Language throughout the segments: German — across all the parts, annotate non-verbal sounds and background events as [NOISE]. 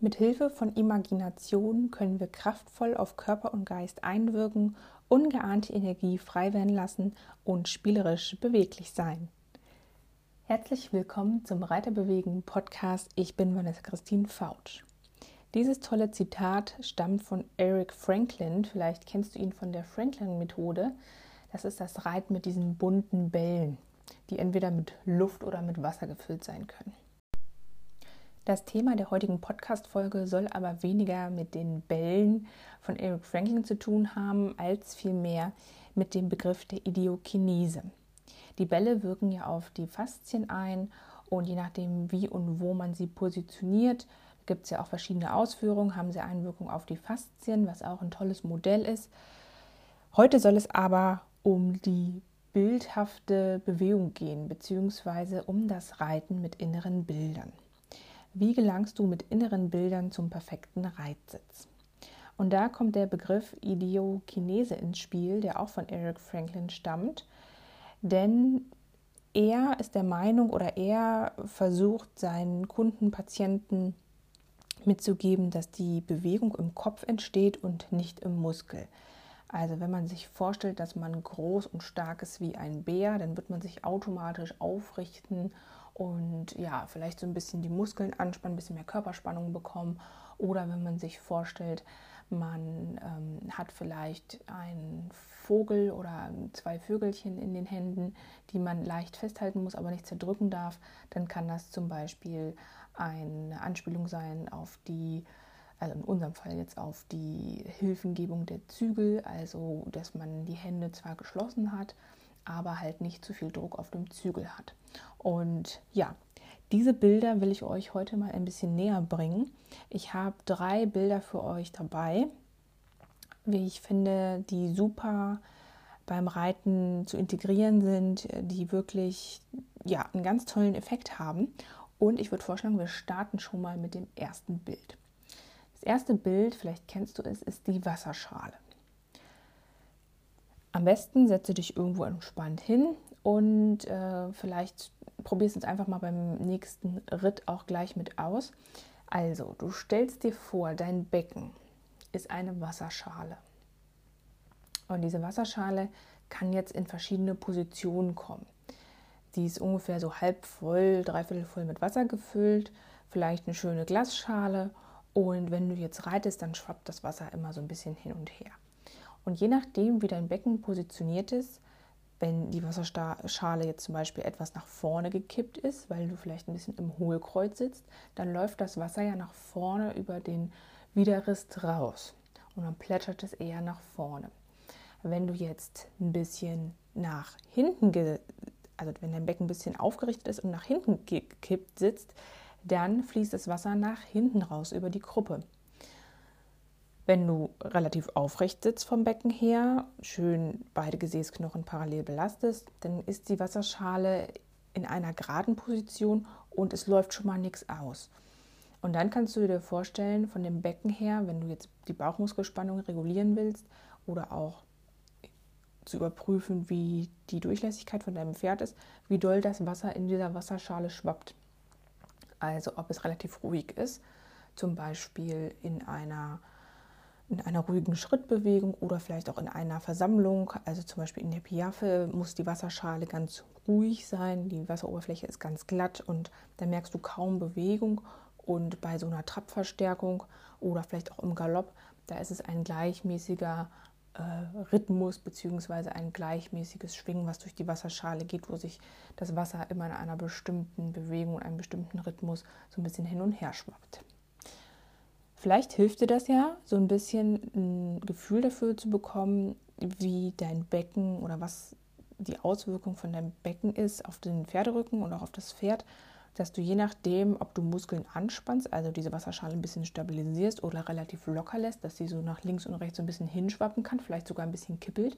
Mit Hilfe von Imagination können wir kraftvoll auf Körper und Geist einwirken, ungeahnte Energie frei werden lassen und spielerisch beweglich sein. Herzlich willkommen zum Reiterbewegen Podcast. Ich bin Vanessa Christine Fautsch. Dieses tolle Zitat stammt von Eric Franklin. Vielleicht kennst du ihn von der Franklin-Methode. Das ist das Reiten mit diesen bunten Bällen, die entweder mit Luft oder mit Wasser gefüllt sein können. Das Thema der heutigen Podcast-Folge soll aber weniger mit den Bällen von Eric Franklin zu tun haben, als vielmehr mit dem Begriff der Idiokinese. Die Bälle wirken ja auf die Faszien ein und je nachdem, wie und wo man sie positioniert, gibt es ja auch verschiedene Ausführungen, haben sie Einwirkung auf die Faszien, was auch ein tolles Modell ist. Heute soll es aber um die bildhafte Bewegung gehen, beziehungsweise um das Reiten mit inneren Bildern. Wie gelangst du mit inneren Bildern zum perfekten Reitsitz? Und da kommt der Begriff Idiokinese ins Spiel, der auch von Eric Franklin stammt. Denn er ist der Meinung oder er versucht seinen Kunden, Patienten mitzugeben, dass die Bewegung im Kopf entsteht und nicht im Muskel. Also wenn man sich vorstellt, dass man groß und stark ist wie ein Bär, dann wird man sich automatisch aufrichten und ja, vielleicht so ein bisschen die Muskeln anspannen, ein bisschen mehr Körperspannung bekommen. Oder wenn man sich vorstellt, man ähm, hat vielleicht einen Vogel oder zwei Vögelchen in den Händen, die man leicht festhalten muss, aber nicht zerdrücken darf, dann kann das zum Beispiel eine Anspielung sein auf die also in unserem Fall jetzt auf die Hilfengebung der Zügel, also dass man die Hände zwar geschlossen hat, aber halt nicht zu viel Druck auf dem Zügel hat. Und ja, diese Bilder will ich euch heute mal ein bisschen näher bringen. Ich habe drei Bilder für euch dabei, wie ich finde, die super beim Reiten zu integrieren sind, die wirklich ja, einen ganz tollen Effekt haben. Und ich würde vorschlagen, wir starten schon mal mit dem ersten Bild. Das erste Bild, vielleicht kennst du es, ist die Wasserschale. Am besten setze dich irgendwo entspannt hin und äh, vielleicht probierst du es einfach mal beim nächsten Ritt auch gleich mit aus. Also, du stellst dir vor, dein Becken ist eine Wasserschale. Und diese Wasserschale kann jetzt in verschiedene Positionen kommen. Die ist ungefähr so halb voll, dreiviertel voll mit Wasser gefüllt, vielleicht eine schöne Glasschale und wenn du jetzt reitest, dann schwappt das Wasser immer so ein bisschen hin und her. Und je nachdem, wie dein Becken positioniert ist, wenn die Wasserschale jetzt zum Beispiel etwas nach vorne gekippt ist, weil du vielleicht ein bisschen im Hohlkreuz sitzt, dann läuft das Wasser ja nach vorne über den Widerrist raus und dann plätschert es eher nach vorne. Wenn du jetzt ein bisschen nach hinten, also wenn dein Becken ein bisschen aufgerichtet ist und nach hinten gekippt sitzt, dann fließt das Wasser nach hinten raus über die Gruppe. Wenn du relativ aufrecht sitzt vom Becken her, schön beide Gesäßknochen parallel belastest, dann ist die Wasserschale in einer geraden Position und es läuft schon mal nichts aus. Und dann kannst du dir vorstellen, von dem Becken her, wenn du jetzt die Bauchmuskelspannung regulieren willst oder auch zu überprüfen, wie die Durchlässigkeit von deinem Pferd ist, wie doll das Wasser in dieser Wasserschale schwappt also ob es relativ ruhig ist, zum Beispiel in einer, in einer ruhigen Schrittbewegung oder vielleicht auch in einer Versammlung, also zum Beispiel in der Piaffe muss die Wasserschale ganz ruhig sein, die Wasseroberfläche ist ganz glatt und da merkst du kaum Bewegung. Und bei so einer Trappverstärkung oder vielleicht auch im Galopp, da ist es ein gleichmäßiger Rhythmus bzw. ein gleichmäßiges Schwingen, was durch die Wasserschale geht, wo sich das Wasser immer in einer bestimmten Bewegung, einem bestimmten Rhythmus so ein bisschen hin und her schwappt. Vielleicht hilft dir das ja, so ein bisschen ein Gefühl dafür zu bekommen, wie dein Becken oder was die Auswirkung von deinem Becken ist auf den Pferderücken und auch auf das Pferd, dass du je nachdem, ob du Muskeln anspannst, also diese Wasserschale ein bisschen stabilisierst oder relativ locker lässt, dass sie so nach links und rechts so ein bisschen hinschwappen kann, vielleicht sogar ein bisschen kippelt.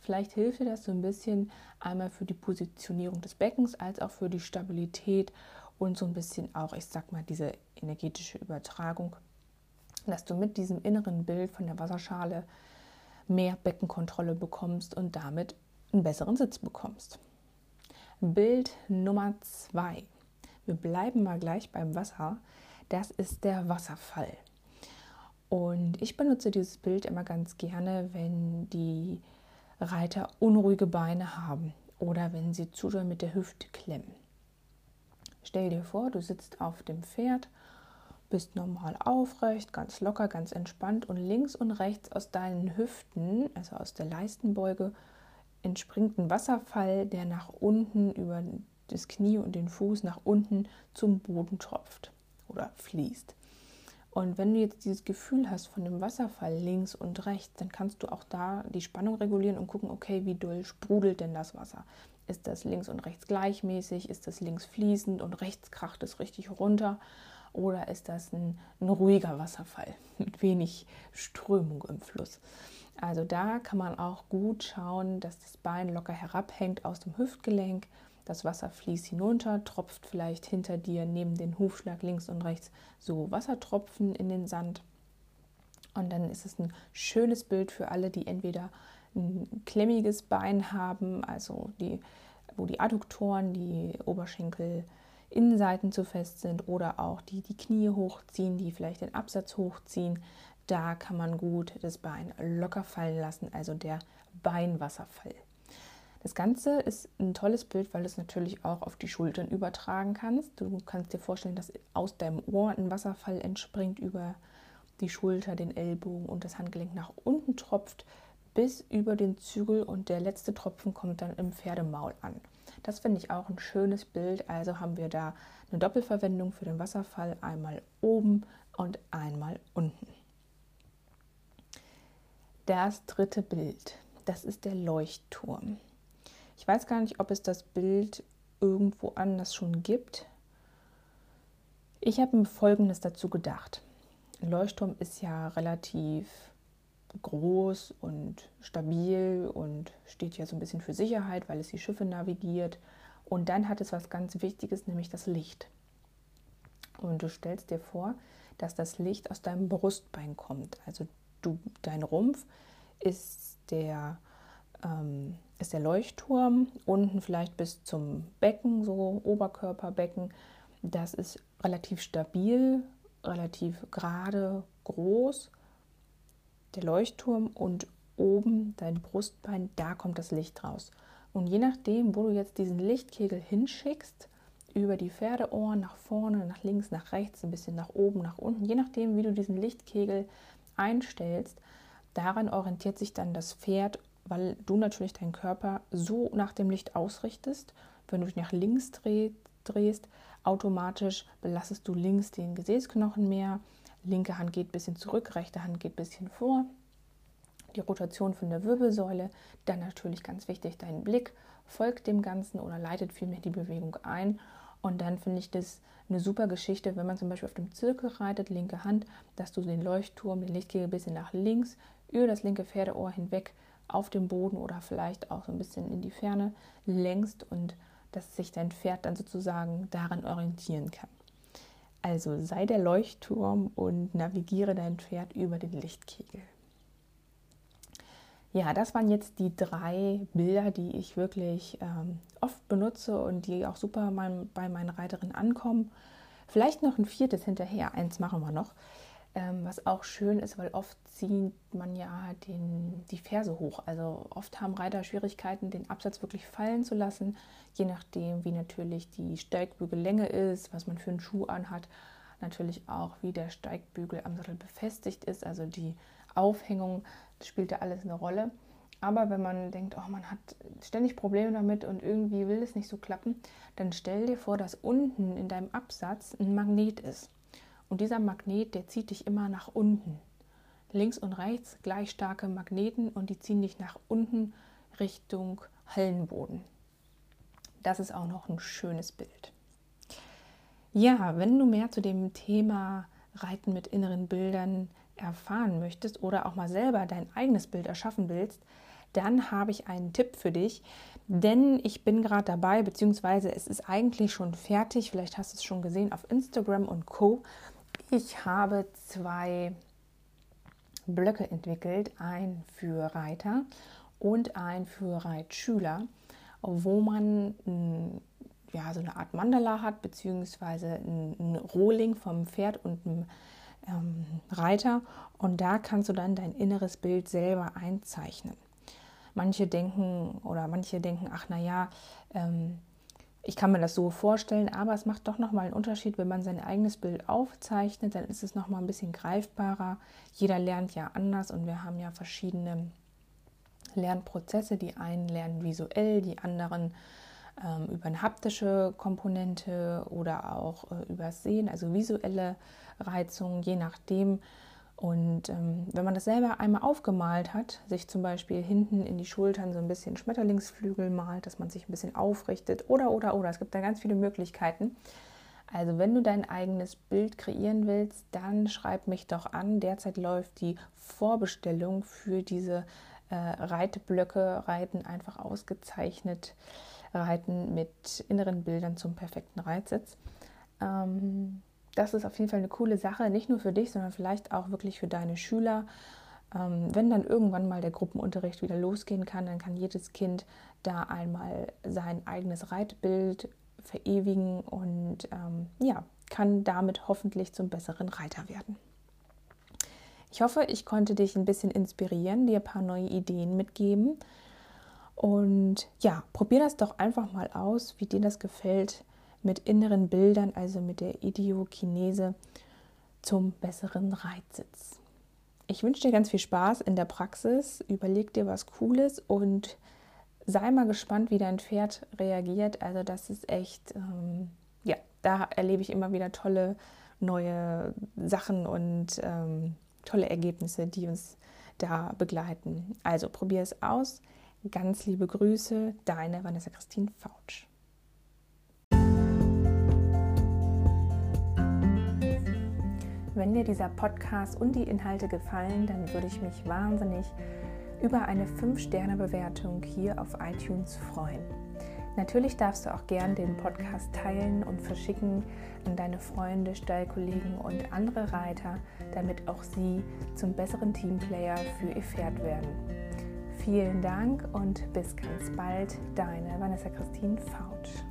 Vielleicht hilft dir das so ein bisschen einmal für die Positionierung des Beckens als auch für die Stabilität und so ein bisschen auch, ich sag mal, diese energetische Übertragung, dass du mit diesem inneren Bild von der Wasserschale mehr Beckenkontrolle bekommst und damit einen besseren Sitz bekommst. Bild Nummer zwei. Wir bleiben mal gleich beim Wasser. Das ist der Wasserfall. Und ich benutze dieses Bild immer ganz gerne, wenn die Reiter unruhige Beine haben oder wenn sie zu doll mit der Hüfte klemmen. Stell dir vor, du sitzt auf dem Pferd, bist normal aufrecht, ganz locker, ganz entspannt und links und rechts aus deinen Hüften, also aus der Leistenbeuge, entspringt ein Wasserfall, der nach unten über das Knie und den Fuß nach unten zum Boden tropft oder fließt. Und wenn du jetzt dieses Gefühl hast von dem Wasserfall links und rechts, dann kannst du auch da die Spannung regulieren und gucken, okay, wie doll sprudelt denn das Wasser? Ist das links und rechts gleichmäßig? Ist das links fließend und rechts kracht es richtig runter? Oder ist das ein, ein ruhiger Wasserfall [LAUGHS] mit wenig Strömung im Fluss? Also da kann man auch gut schauen, dass das Bein locker herabhängt aus dem Hüftgelenk das Wasser fließt hinunter, tropft vielleicht hinter dir neben den Hufschlag links und rechts so Wassertropfen in den Sand. Und dann ist es ein schönes Bild für alle, die entweder ein klemmiges Bein haben, also die, wo die Adduktoren, die Oberschenkel Innenseiten zu fest sind oder auch die die Knie hochziehen, die vielleicht den Absatz hochziehen. Da kann man gut das Bein locker fallen lassen, also der Beinwasserfall. Das Ganze ist ein tolles Bild, weil du es natürlich auch auf die Schultern übertragen kannst. Du kannst dir vorstellen, dass aus deinem Ohr ein Wasserfall entspringt über die Schulter, den Ellbogen und das Handgelenk nach unten tropft bis über den Zügel und der letzte Tropfen kommt dann im Pferdemaul an. Das finde ich auch ein schönes Bild. Also haben wir da eine Doppelverwendung für den Wasserfall, einmal oben und einmal unten. Das dritte Bild, das ist der Leuchtturm. Ich weiß gar nicht, ob es das Bild irgendwo anders schon gibt. Ich habe mir Folgendes dazu gedacht. Ein Leuchtturm ist ja relativ groß und stabil und steht ja so ein bisschen für Sicherheit, weil es die Schiffe navigiert. Und dann hat es was ganz Wichtiges, nämlich das Licht. Und du stellst dir vor, dass das Licht aus deinem Brustbein kommt. Also du, dein Rumpf ist der ähm, ist der Leuchtturm, unten vielleicht bis zum Becken, so Oberkörperbecken. Das ist relativ stabil, relativ gerade, groß. Der Leuchtturm und oben dein Brustbein, da kommt das Licht raus. Und je nachdem, wo du jetzt diesen Lichtkegel hinschickst, über die Pferdeohren nach vorne, nach links, nach rechts, ein bisschen nach oben, nach unten, je nachdem, wie du diesen Lichtkegel einstellst, daran orientiert sich dann das Pferd weil du natürlich deinen Körper so nach dem Licht ausrichtest. Wenn du dich nach links drehst, automatisch belastest du links den Gesäßknochen mehr. Linke Hand geht ein bisschen zurück, rechte Hand geht ein bisschen vor. Die Rotation von der Wirbelsäule, dann natürlich ganz wichtig, dein Blick folgt dem Ganzen oder leitet vielmehr die Bewegung ein. Und dann finde ich das eine super Geschichte, wenn man zum Beispiel auf dem Zirkel reitet, linke Hand, dass du den Leuchtturm, den Lichtkegel ein bisschen nach links über das linke Pferdeohr hinweg auf dem Boden oder vielleicht auch so ein bisschen in die Ferne längst und dass sich dein Pferd dann sozusagen daran orientieren kann. Also sei der Leuchtturm und navigiere dein Pferd über den Lichtkegel. Ja, das waren jetzt die drei Bilder, die ich wirklich ähm, oft benutze und die auch super mein, bei meinen Reiterinnen ankommen. Vielleicht noch ein viertes hinterher, eins machen wir noch. Ähm, was auch schön ist, weil oft zieht man ja den, die Ferse hoch. Also oft haben Reiter Schwierigkeiten, den Absatz wirklich fallen zu lassen, je nachdem, wie natürlich die Steigbügellänge ist, was man für einen Schuh anhat. Natürlich auch, wie der Steigbügel am Sattel befestigt ist. Also die Aufhängung spielt da alles eine Rolle. Aber wenn man denkt, oh, man hat ständig Probleme damit und irgendwie will es nicht so klappen, dann stell dir vor, dass unten in deinem Absatz ein Magnet ist. Und dieser Magnet, der zieht dich immer nach unten. Links und rechts gleich starke Magneten und die ziehen dich nach unten Richtung Hallenboden. Das ist auch noch ein schönes Bild. Ja, wenn du mehr zu dem Thema Reiten mit inneren Bildern erfahren möchtest oder auch mal selber dein eigenes Bild erschaffen willst, dann habe ich einen Tipp für dich, denn ich bin gerade dabei, beziehungsweise es ist eigentlich schon fertig, vielleicht hast du es schon gesehen auf Instagram und Co. Ich habe zwei Blöcke entwickelt, ein für Reiter und ein für Reitschüler, wo man ja, so eine Art Mandala hat, beziehungsweise ein Rohling vom Pferd und einem ähm, Reiter. Und da kannst du dann dein inneres Bild selber einzeichnen. Manche denken oder manche denken, ach naja, ähm, ich kann mir das so vorstellen, aber es macht doch nochmal einen Unterschied, wenn man sein eigenes Bild aufzeichnet, dann ist es nochmal ein bisschen greifbarer. Jeder lernt ja anders und wir haben ja verschiedene Lernprozesse. Die einen lernen visuell, die anderen ähm, über eine haptische Komponente oder auch äh, über Sehen, also visuelle Reizungen, je nachdem, und ähm, wenn man das selber einmal aufgemalt hat, sich zum Beispiel hinten in die Schultern so ein bisschen Schmetterlingsflügel malt, dass man sich ein bisschen aufrichtet oder, oder, oder. Es gibt da ganz viele Möglichkeiten. Also wenn du dein eigenes Bild kreieren willst, dann schreib mich doch an. Derzeit läuft die Vorbestellung für diese äh, Reitblöcke, Reiten einfach ausgezeichnet, Reiten mit inneren Bildern zum perfekten Reitsitz. Ähm, das ist auf jeden Fall eine coole Sache, nicht nur für dich, sondern vielleicht auch wirklich für deine Schüler. Ähm, wenn dann irgendwann mal der Gruppenunterricht wieder losgehen kann, dann kann jedes Kind da einmal sein eigenes Reitbild verewigen und ähm, ja, kann damit hoffentlich zum besseren Reiter werden. Ich hoffe, ich konnte dich ein bisschen inspirieren, dir ein paar neue Ideen mitgeben. Und ja, probier das doch einfach mal aus, wie dir das gefällt mit inneren Bildern, also mit der Idiokinese, zum besseren Reitsitz. Ich wünsche dir ganz viel Spaß in der Praxis. Überleg dir was Cooles und sei mal gespannt, wie dein Pferd reagiert. Also, das ist echt, ähm, ja, da erlebe ich immer wieder tolle neue Sachen und ähm, tolle Ergebnisse, die uns da begleiten. Also, probier es aus. Ganz liebe Grüße, deine Vanessa Christine Fautsch. Wenn dir dieser Podcast und die Inhalte gefallen, dann würde ich mich wahnsinnig über eine 5-Sterne-Bewertung hier auf iTunes freuen. Natürlich darfst du auch gern den Podcast teilen und verschicken an deine Freunde, Stallkollegen und andere Reiter, damit auch sie zum besseren Teamplayer für ihr Pferd werden. Vielen Dank und bis ganz bald, deine Vanessa Christine Fautsch.